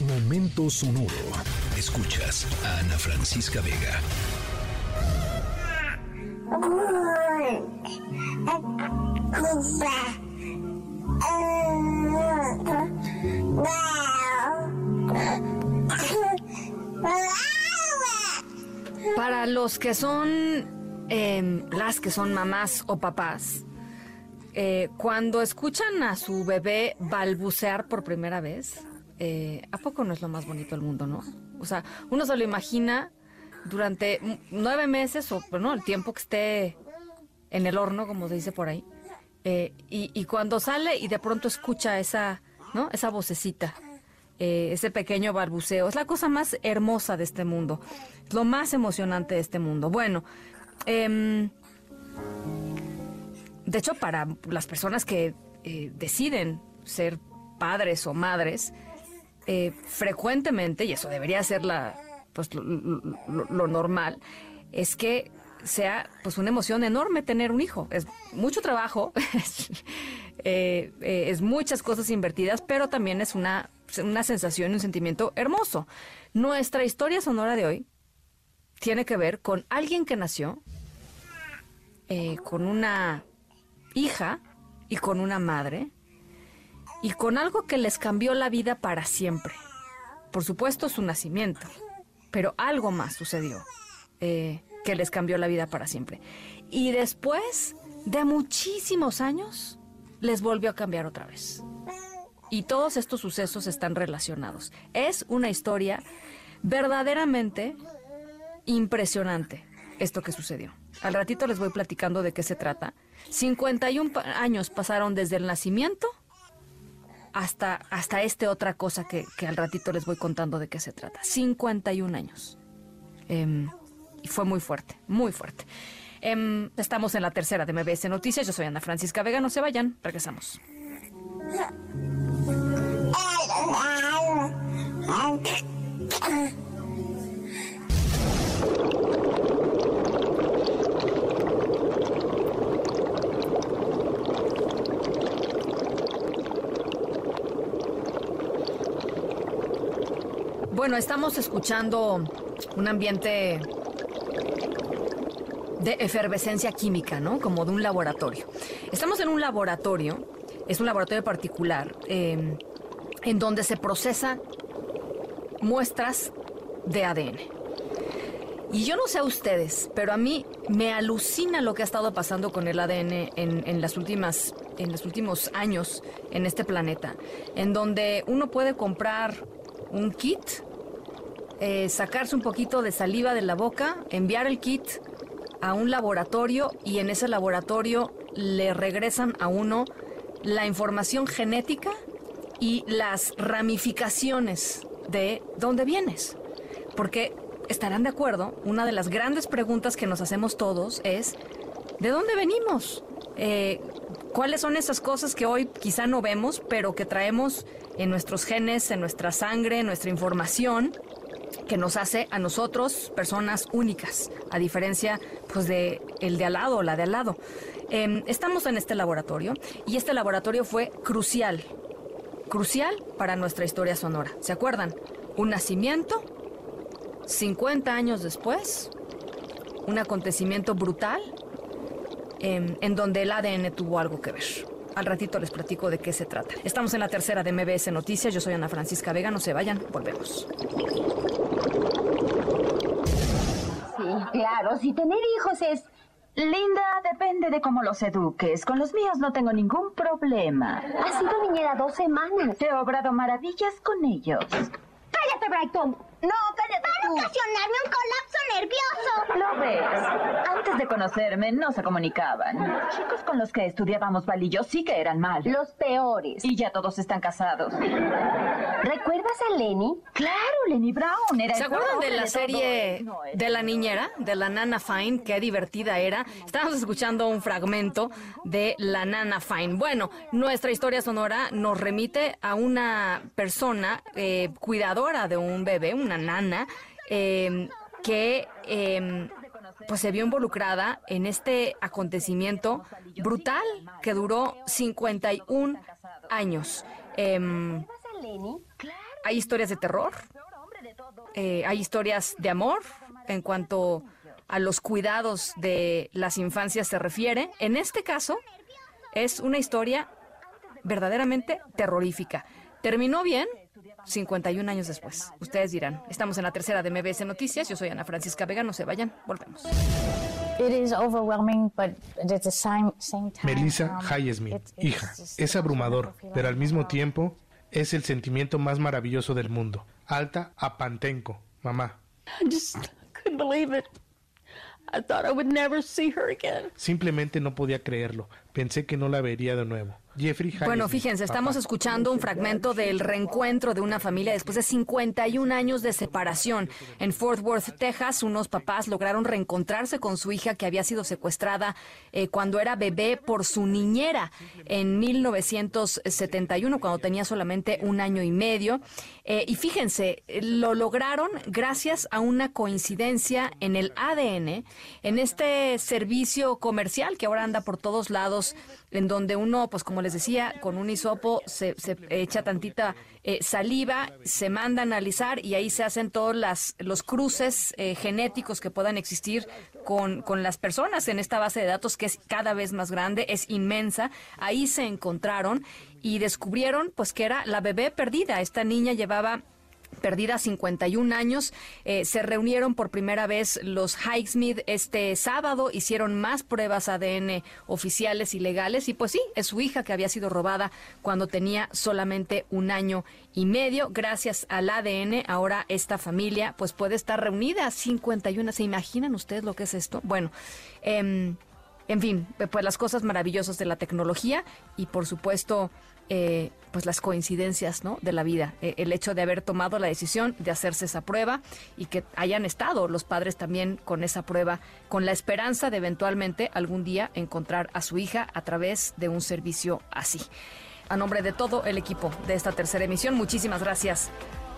Momento sonoro. Escuchas a Ana Francisca Vega. Para los que son em, las que son mamás o papás, eh, cuando escuchan a su bebé balbucear por primera vez, eh, ¿a poco no es lo más bonito del mundo, no? O sea, uno se lo imagina durante nueve meses o bueno, el tiempo que esté en el horno, como se dice por ahí, eh, y, cuando sale y de pronto escucha esa, ¿no? Esa vocecita, ese pequeño balbuceo, es la cosa más hermosa de este mundo, lo más emocionante de este mundo. Bueno, eh, de hecho, para las personas que eh, deciden ser padres o madres, eh, frecuentemente, y eso debería ser la, pues, lo, normal, es que sea pues una emoción enorme tener un hijo. Es mucho trabajo, eh, es muchas cosas invertidas, pero también es una, una sensación y un sentimiento hermoso. Nuestra historia sonora de hoy tiene que ver con alguien que nació con una hija y con una madre y con algo que les cambió la vida para siempre. Por supuesto su nacimiento, pero algo más sucedió eh, que les cambió la vida para siempre. Y después de muchísimos años, les volvió a cambiar otra vez. Y todos estos sucesos están relacionados. Es una historia verdaderamente impresionante esto que sucedió. Al ratito les voy platicando de qué se trata. 51 años pasaron desde el nacimiento hasta, hasta esta otra cosa que, al ratito les voy contando de qué se trata. 51 años. Em, y fue muy fuerte, muy fuerte. Em, estamos en la tercera de MBS Noticias. Yo soy Ana Francisca Vega. No se vayan, regresamos. Bueno, estamos escuchando un ambiente de efervescencia química, ¿no? Como de un laboratorio. Estamos en un laboratorio, es un laboratorio particular, em, en donde se procesan muestras de ADN. Y yo no sé a ustedes, pero a mí me alucina lo que ha estado pasando con el ADN en, las últimas, en los últimos años en este planeta, en donde uno puede comprar un kit eh, sacarse un poquito de saliva de la boca, enviar el kit a un laboratorio y en ese laboratorio le regresan a uno la información genética y las ramificaciones de dónde vienes. Porque estarán de acuerdo, una de las grandes preguntas que nos hacemos todos es, ¿de dónde venimos? Eh, ¿Cuáles son esas cosas que hoy quizá no vemos, pero que traemos en nuestros genes, en nuestra sangre, en nuestra información? Que nos hace a nosotros personas únicas, a diferencia pues de el de al lado o la de al lado. Em, estamos en este laboratorio y este laboratorio fue crucial, crucial para nuestra historia sonora. ¿Se acuerdan? Un nacimiento, 50 años después, un acontecimiento brutal em, en donde el ADN tuvo algo que ver. Al ratito les platico de qué se trata. Estamos en la tercera de MBS Noticias. Yo soy Ana Francisca Vega. No se vayan, volvemos. Claro, si tener hijos es... Linda, depende de cómo los eduques. Con los míos no tengo ningún problema. Ha sido niñera dos semanas. Te he obrado maravillas con ellos. ¡Cállate, Brighton! No, cállate Para ocasionarme un colapso nervioso. Lo ves. Antes de conocerme no se comunicaban. Los chicos con los que estudiábamos balillo sí que eran malos. Los peores. Y ya todos están casados. ¿Recuerdas a Lenny? Claro, Lenny Brown. Era ¿Se acuerdan de la serie de la niñera, de la Nana Fine? Qué divertida era. Estábamos escuchando un fragmento de la Nana Fine. Bueno, nuestra historia sonora nos remite a una persona eh, cuidadora de un bebé, una nana, em, que em, pues se vio involucrada en este acontecimiento brutal que duró 51 años. Eh, Claro. hay historias de terror, eh, hay historias de amor en cuanto a los cuidados de las infancias se refiere. En este caso, es una historia verdaderamente terrorífica. Terminó bien 51 años después. Ustedes dirán, estamos en la tercera de MBS Noticias. Yo soy Ana Francisca Vega. No se vayan, volvemos. Melissa Highsmith, hija, es abrumador, pero al mismo tiempo es el sentimiento más maravilloso del mundo. Alta a Pantenco, mamá. Simplemente no podía creerlo. Pensé que no la vería de nuevo. Bueno, fíjense, estamos escuchando un fragmento del reencuentro de una familia después de 51 años de separación. En Fort Worth, Texas, unos papás lograron reencontrarse con su hija que había sido secuestrada eh, cuando era bebé por su niñera en 1971, cuando tenía solamente un año y medio. Eh, y fíjense, lo lograron gracias a una coincidencia en el ADN, en este servicio comercial que ahora anda por todos lados en donde uno, pues como les decía, con un hisopo se, echa tantita eh, saliva, se manda a analizar y ahí se hacen todos las, los cruces eh, genéticos que puedan existir con, con las personas en esta base de datos que es cada vez más grande, es inmensa. Ahí se encontraron y descubrieron pues que era la bebé perdida. Esta niña llevaba perdida 51 años. Eh, se reunieron por primera vez los Highsmith este sábado, hicieron más pruebas ADN oficiales y legales y pues sí, es su hija que había sido robada cuando tenía solamente un año y medio. Gracias al ADN, ahora esta familia pues puede estar reunida 51. ¿Se imaginan ustedes lo que es esto? Bueno, em, en fin, pues las cosas maravillosas de la tecnología y por supuesto eh, pues las coincidencias ¿no? de la vida, eh, el hecho de haber tomado la decisión de hacerse esa prueba y que hayan estado los padres también con esa prueba, con la esperanza de eventualmente algún día encontrar a su hija a través de un servicio así. A nombre de todo el equipo de esta tercera emisión, muchísimas gracias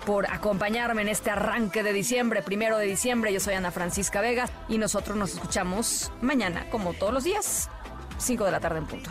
por acompañarme en este arranque de diciembre, primero de diciembre. Yo soy Ana Francisca Vega y nosotros nos escuchamos mañana, como todos los días, 5 de la tarde en punto.